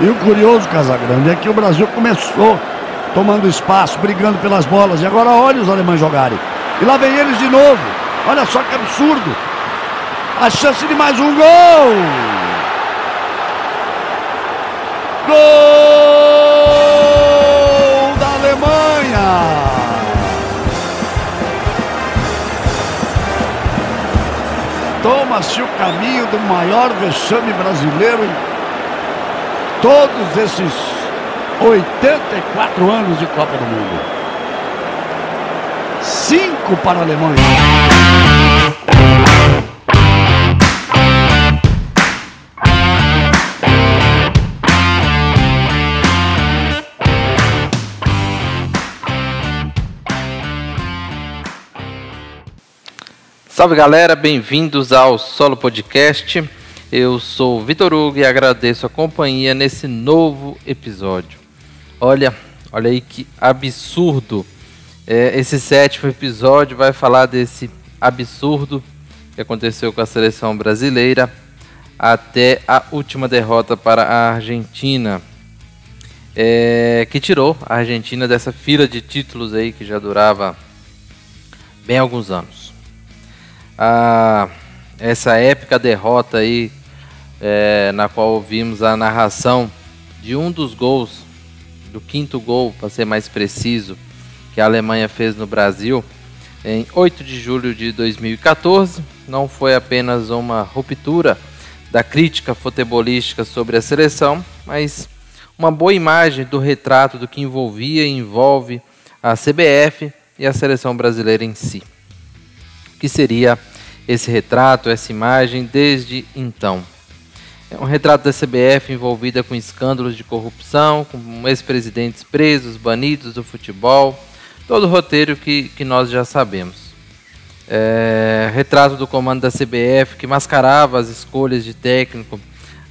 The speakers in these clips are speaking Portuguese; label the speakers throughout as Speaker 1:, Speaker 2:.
Speaker 1: E o curioso, Casagrande, é que o Brasil começou tomando espaço, brigando pelas bolas. E agora olha os alemães jogarem. E lá vem eles de novo. Olha só que absurdo. A chance de mais um gol. Gol da Alemanha. Toma-se o caminho do maior vexame brasileiro em todos esses 84 anos de Copa do Mundo. Cinco para a Alemanha.
Speaker 2: Salve galera, bem-vindos ao Solo Podcast. Eu sou Vitor Hugo e agradeço a companhia nesse novo episódio. Olha, olha aí que absurdo. É, esse sétimo episódio vai falar desse absurdo que aconteceu com a seleção brasileira até a última derrota para a Argentina. É, que tirou a Argentina dessa fila de títulos aí que já durava bem alguns anos a essa épica derrota aí, é, na qual ouvimos a narração de um dos gols, do quinto gol, para ser mais preciso, que a Alemanha fez no Brasil em 8 de julho de 2014. Não foi apenas uma ruptura da crítica futebolística sobre a seleção, mas uma boa imagem do retrato do que envolvia e envolve a CBF e a seleção brasileira em si. Que seria esse retrato, essa imagem desde então. É um retrato da CBF envolvida com escândalos de corrupção, com ex-presidentes presos, banidos do futebol, todo o roteiro que, que nós já sabemos. É, retrato do comando da CBF que mascarava as escolhas de técnico,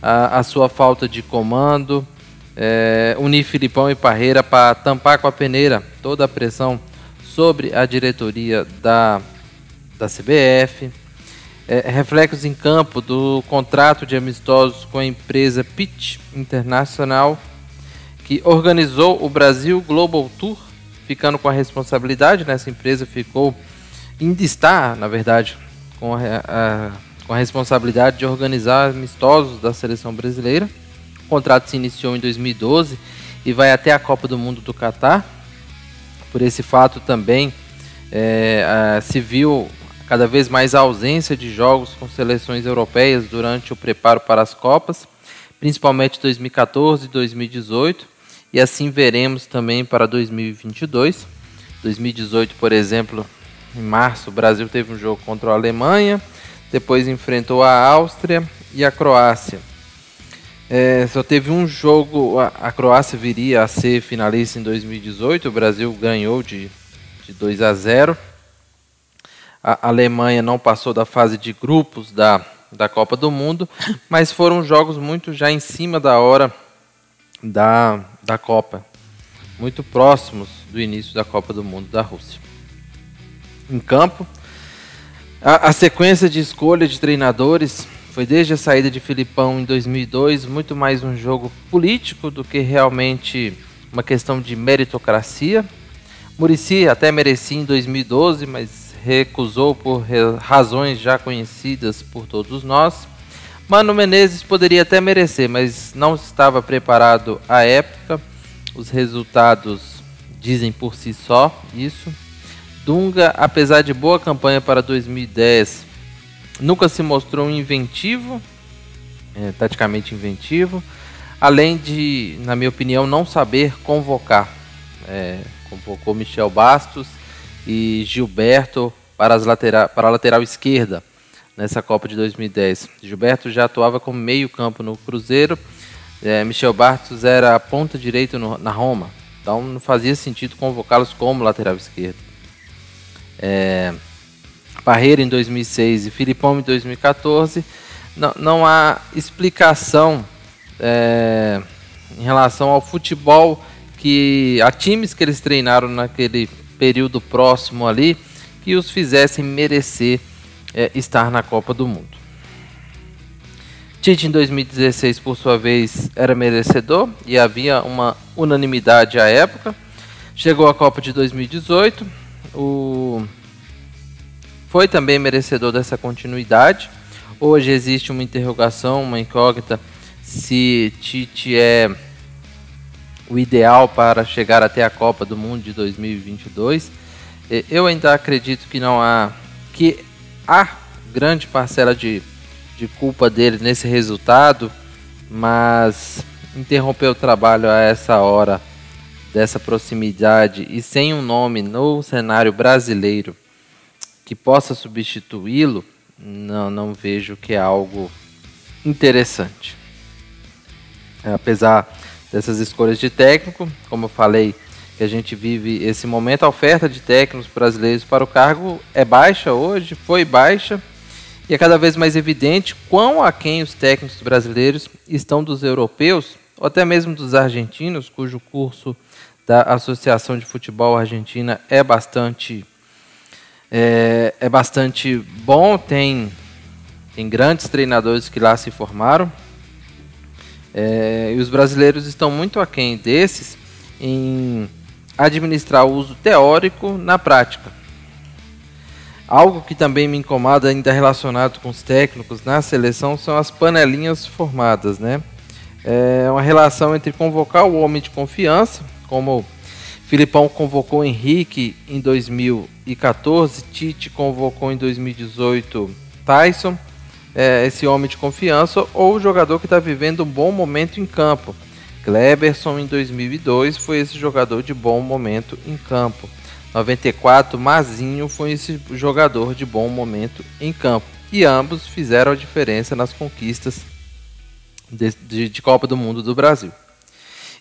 Speaker 2: a, a sua falta de comando, é, unir Filipão e Parreira para tampar com a peneira toda a pressão sobre a diretoria da, da CBF é, reflexos em campo do contrato de amistosos com a empresa Pitch Internacional, que organizou o Brasil Global Tour, ficando com a responsabilidade, nessa né? empresa ficou, ainda está, na verdade, com a, a, com a responsabilidade de organizar amistosos da seleção brasileira. O contrato se iniciou em 2012 e vai até a Copa do Mundo do Catar. Por esse fato também é, a, se viu cada vez mais a ausência de jogos com seleções europeias durante o preparo para as Copas, principalmente 2014 e 2018, e assim veremos também para 2022. 2018, por exemplo, em março, o Brasil teve um jogo contra a Alemanha, depois enfrentou a Áustria e a Croácia. É, só teve um jogo, a, Croácia viria a ser finalista em 2018, o Brasil ganhou de, de 2 a 0 a Alemanha não passou da fase de grupos da, da Copa do Mundo, mas foram jogos muito já em cima da hora da, da Copa, muito próximos do início da Copa do Mundo da Rússia. Em campo, a, a sequência de escolha de treinadores foi desde a saída de Filipão em 2002 muito mais um jogo político do que realmente uma questão de meritocracia. Murici até merecia em 2012, mas recusou por razões já conhecidas por todos nós. Mano Menezes poderia até merecer, mas não estava preparado à época. Os resultados dizem por si só isso. Dunga, apesar de boa campanha para 2010, nunca se mostrou inventivo, é, taticamente inventivo, além de, na minha opinião, não saber convocar. É, convocou Michel Bastos e Gilberto para, as latera para a lateral esquerda nessa Copa de 2010. Gilberto já atuava como meio campo no Cruzeiro, é, Michel Bartos era ponta direita na Roma, então não fazia sentido convocá-los como lateral esquerdo. É, em 2006 e Filipão em 2014, não, não há explicação é, em relação ao futebol que a times que eles treinaram naquele período próximo ali que os fizessem merecer é, estar na Copa do Mundo. Tite em 2016, por sua vez, era merecedor e havia uma unanimidade à época. Chegou à Copa de 2018, o... foi também merecedor dessa continuidade. Hoje existe uma interrogação, uma incógnita se Tite é o ideal para chegar até a Copa do Mundo de 2022. Eu ainda acredito que não há que há grande parcela de de culpa dele nesse resultado, mas interromper o trabalho a essa hora, dessa proximidade e sem um nome no cenário brasileiro que possa substituí-lo, não, não vejo que é algo interessante. Apesar dessas escolhas de técnico, como eu falei, que a gente vive esse momento, a oferta de técnicos brasileiros para o cargo é baixa hoje, foi baixa, e é cada vez mais evidente quão aquém os técnicos brasileiros estão dos europeus, ou até mesmo dos argentinos, cujo curso da Associação de Futebol Argentina é bastante é, é bastante bom, tem, tem grandes treinadores que lá se formaram. É, e os brasileiros estão muito aquém desses em administrar o uso teórico na prática. Algo que também me incomoda, ainda relacionado com os técnicos na seleção, são as panelinhas formadas, né? É uma relação entre convocar o homem de confiança, como Filipão convocou Henrique em 2014, Tite convocou em 2018 Tyson, é, esse homem de confiança, ou o jogador que está vivendo um bom momento em campo. Kleberson em 2002 foi esse jogador de bom momento em campo. 94, Mazinho foi esse jogador de bom momento em campo. E ambos fizeram a diferença nas conquistas de, de, de Copa do Mundo do Brasil.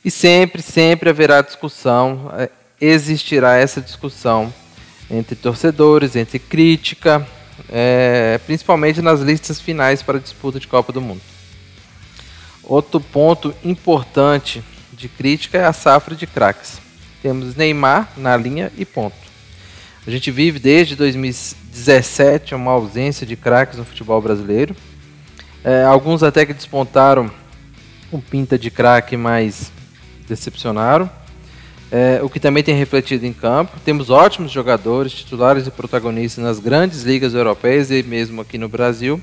Speaker 2: E sempre, sempre haverá discussão, é, existirá essa discussão entre torcedores, entre crítica, é, principalmente nas listas finais para a disputa de Copa do Mundo. Outro ponto importante de crítica é a safra de craques. Temos Neymar na linha e ponto. A gente vive desde 2017 uma ausência de craques no futebol brasileiro. É, alguns até que despontaram com pinta de craque, mas decepcionaram. É, o que também tem refletido em campo. Temos ótimos jogadores, titulares e protagonistas nas grandes ligas europeias e mesmo aqui no Brasil,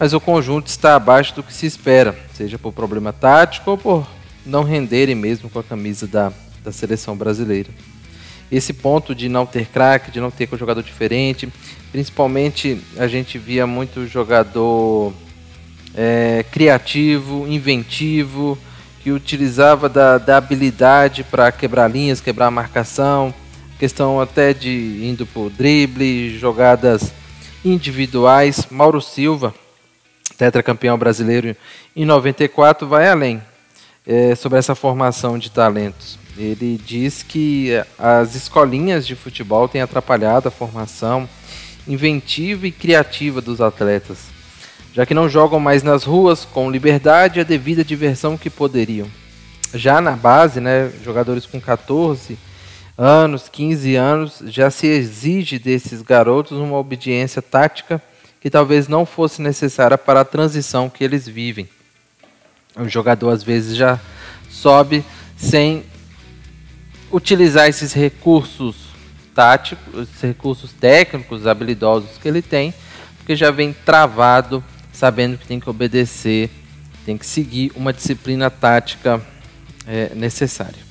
Speaker 2: mas o conjunto está abaixo do que se espera, seja por problema tático ou por não renderem mesmo com a camisa da, da seleção brasileira. Esse ponto de não ter craque, de não ter jogador diferente, principalmente a gente via muito jogador é, criativo, inventivo, que utilizava da, da habilidade para quebrar linhas, quebrar marcação, questão até de indo por drible, jogadas individuais. Mauro Silva, tetracampeão brasileiro em 94, vai além é, sobre essa formação de talentos. Ele diz que as escolinhas de futebol têm atrapalhado a formação inventiva e criativa dos atletas, já que não jogam mais nas ruas com liberdade e a devida diversão que poderiam. Já na base, né, jogadores com 14 anos, 15 anos, já se exige desses garotos uma obediência tática que talvez não fosse necessária para a transição que eles vivem. O jogador às vezes já sobe sem utilizar esses recursos táticos, esses recursos técnicos, habilidosos que ele tem, porque já vem travado, sabendo que tem que obedecer, tem que seguir uma disciplina tática é, necessária.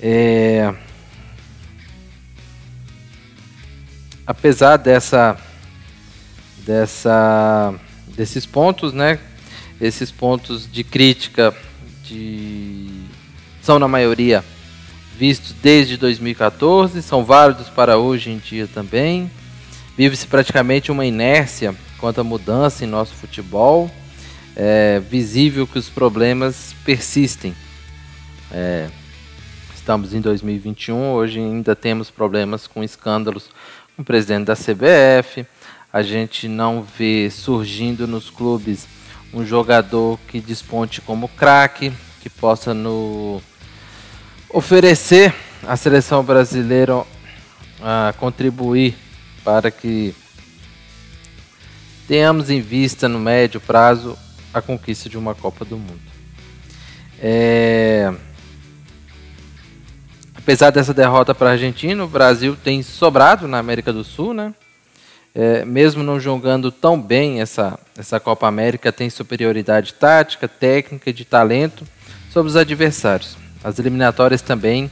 Speaker 2: É, apesar dessa, dessa, desses pontos, né, esses pontos de crítica de são na maioria vistos desde 2014, são válidos para hoje em dia também. Vive-se praticamente uma inércia quanto à mudança em nosso futebol. É visível que os problemas persistem. É, estamos em 2021, hoje ainda temos problemas com escândalos com o presidente da CBF. A gente não vê surgindo nos clubes um jogador que desponte como craque, que possa no oferecer à seleção brasileira a contribuir para que tenhamos em vista no médio prazo a conquista de uma Copa do Mundo. É... Apesar dessa derrota para a Argentina, o Brasil tem sobrado na América do Sul, né? É, mesmo não jogando tão bem essa, essa Copa América, tem superioridade tática, técnica e de talento sobre os adversários. As eliminatórias também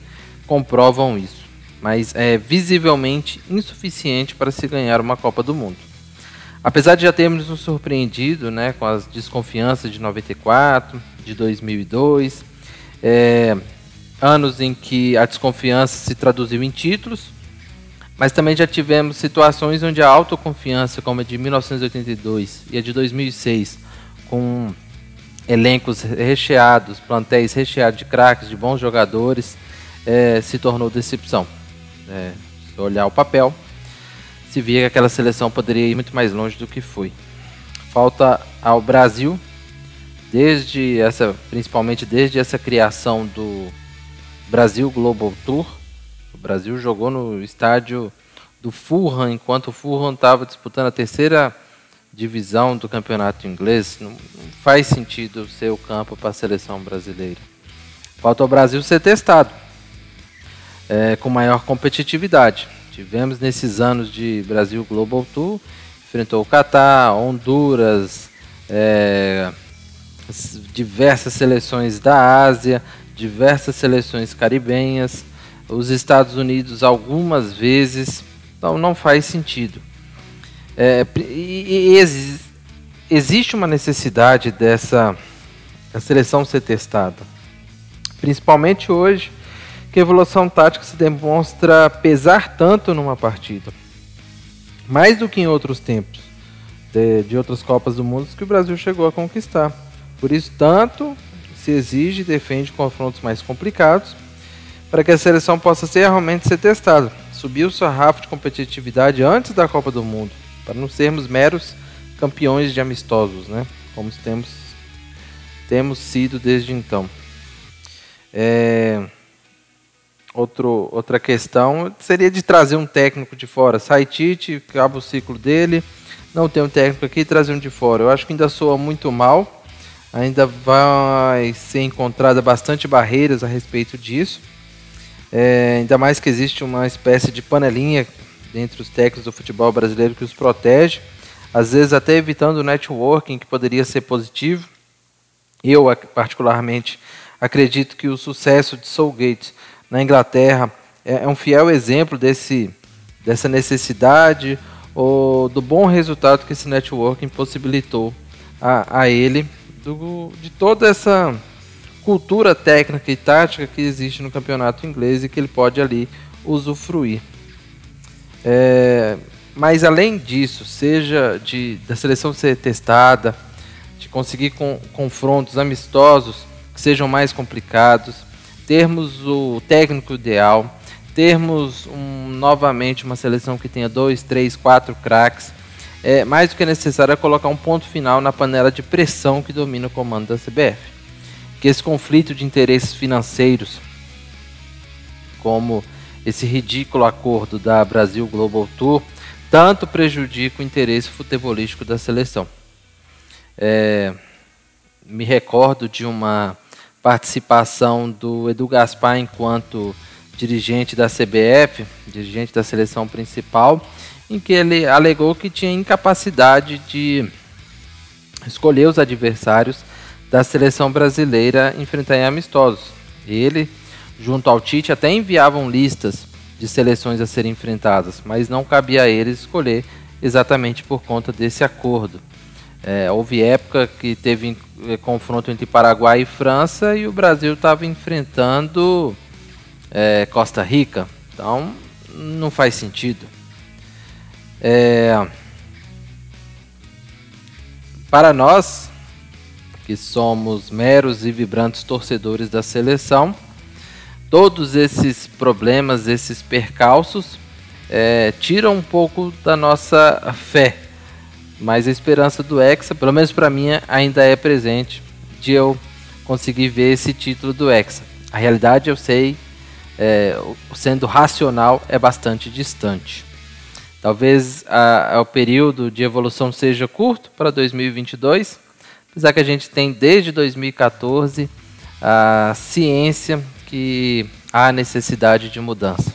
Speaker 2: comprovam isso, mas é visivelmente insuficiente para se ganhar uma Copa do Mundo. Apesar de já termos nos surpreendido né, com as desconfianças de 94, de 2002, é, anos em que a desconfiança se traduziu em títulos, mas também já tivemos situações onde a autoconfiança, como a de 1982 e a de 2006, com elencos recheados, plantéis recheados de craques, de bons jogadores, é, se tornou decepção. É, se olhar o papel, se via que aquela seleção poderia ir muito mais longe do que foi. Falta ao Brasil, desde essa, principalmente desde essa criação do Brasil Global Tour. O Brasil jogou no estádio do Fulham, enquanto o Fulham estava disputando a terceira divisão do campeonato inglês. Não, faz sentido ser o campo para a seleção brasileira. Falta ao Brasil ser testado é, com maior competitividade. Tivemos nesses anos de Brasil Global Tour, enfrentou o Catar, Honduras, é, diversas seleções da Ásia, diversas seleções caribenhas, os Estados Unidos algumas vezes, então não faz sentido. É, e, e ex, existe uma necessidade dessa seleção ser testada, principalmente hoje que a evolução tática se demonstra pesar tanto numa partida. Mais do que em outros tempos de, de outras Copas do Mundo que o Brasil chegou a conquistar. Por isso, tanto se exige e defende confrontos mais complicados para que a seleção possa ser, realmente ser testada. Subir o sarrafo de competitividade antes da Copa do Mundo, para não sermos meros campeões de amistosos, né? como temos, temos sido desde então. É... Outro, outra questão seria de trazer um técnico de fora. Sai Tite, acaba o ciclo dele, não tem um técnico aqui, trazer um de fora. Eu acho que ainda soa muito mal, ainda vai ser encontrada bastante barreiras a respeito disso. É, ainda mais que existe uma espécie de panelinha entre os técnicos do futebol brasileiro que os protege, às vezes até evitando o networking que poderia ser positivo. Eu, particularmente, acredito que o sucesso de Soulgate na Inglaterra é, é um fiel exemplo desse, dessa necessidade ou do bom resultado que esse networking possibilitou a, a ele do, de toda essa cultura técnica e tática que existe no campeonato inglês e que ele pode ali usufruir. É, mas além disso, seja de da seleção ser testada, de conseguir com, confrontos amistosos que sejam mais complicados, termos o técnico ideal, termos um, novamente uma seleção que tenha dois, três, quatro craques, é mais do que necessário é colocar um ponto final na panela de pressão que domina o comando da CBF. Que esse conflito de interesses financeiros, como esse ridículo acordo da Brasil Global Tour, tanto prejudica o interesse futebolístico da seleção. É, me recordo de uma participação do Edu Gaspar enquanto dirigente da CBF, dirigente da seleção principal, em que ele alegou que tinha incapacidade de escolher os adversários da seleção brasileira enfrentar em amistosos. Ele, junto ao Tite, até enviavam listas de seleções a serem enfrentadas, mas não cabia a eles escolher exatamente por conta desse acordo. É, houve época que teve é, confronto entre Paraguai e França e o Brasil estava enfrentando é, Costa Rica. Então não faz sentido. É, para nós, que somos meros e vibrantes torcedores da seleção, todos esses problemas, esses percalços, é, tiram um pouco da nossa fé mas a esperança do Hexa, pelo menos para mim, ainda é presente de eu conseguir ver esse título do Hexa. A realidade, eu sei, é, sendo racional, é bastante distante. Talvez a, a, o período de evolução seja curto para 2022, apesar que a gente tem desde 2014 a ciência que há necessidade de mudança.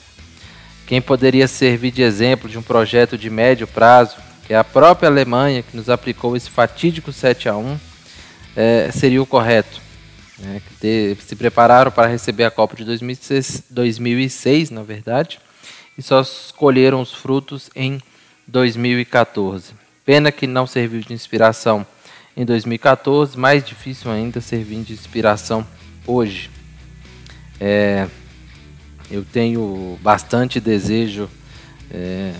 Speaker 2: Quem poderia servir de exemplo de um projeto de médio prazo, que é a própria Alemanha que nos aplicou esse fatídico 7 a 1, é, seria o correto. Né, que se prepararam para receber a Copa de 2006, 2006 na verdade, e só colheram os frutos em 2014. Pena que não serviu de inspiração em 2014, mais difícil ainda servir de inspiração hoje. É, eu tenho bastante desejo é,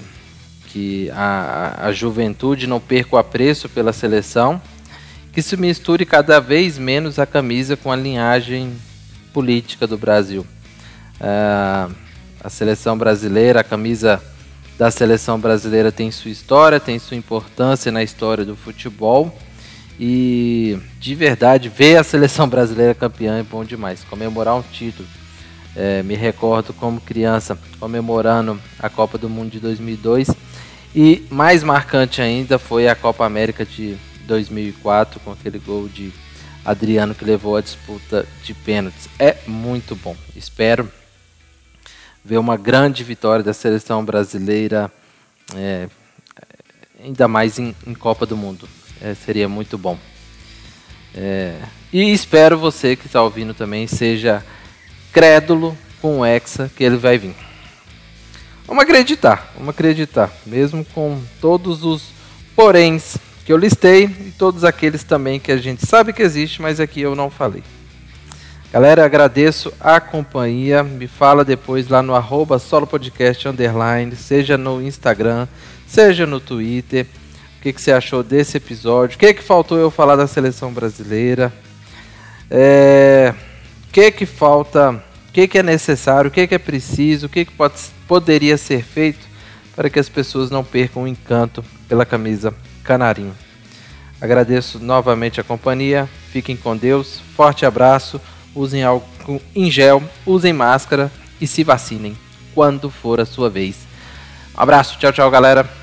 Speaker 2: que a, a juventude não perca o apreço pela seleção, que se misture cada vez menos a camisa com a linhagem política do Brasil. É, a seleção brasileira, a camisa da seleção brasileira tem sua história, tem sua importância na história do futebol. E de verdade, ver a seleção brasileira campeã é bom demais. Comemorar um título. É, me recordo como criança comemorando a Copa do Mundo de 2002. E mais marcante ainda foi a Copa América de 2004, com aquele gol de Adriano que levou a disputa de pênaltis. É muito bom. Espero ver uma grande vitória da seleção brasileira, é, ainda mais em, em, Copa do Mundo. É, seria muito bom. É, e espero você que está ouvindo também seja crédulo com o Hexa que ele vai vir. Vamos acreditar, vamos acreditar, mesmo com todos os poréns que eu listei e todos aqueles também que a gente sabe que existe, mas aqui eu não falei. Galera, agradeço a companhia. Me fala depois lá no arroba underline, seja no Instagram, seja no Twitter. Que, que você achou desse episódio? O que, que faltou eu falar da seleção brasileira? É... O que, que falta? O que, que é necessário? O que, que é preciso? O que, que pode, poderia ser feito para que as pessoas não percam o encanto pela camisa canarinho? Agradeço novamente a companhia. Fiquem com Deus. Forte abraço usem álcool em gel, usem máscara e se vacinem quando for a sua vez. Um abraço, tchau, tchau, galera.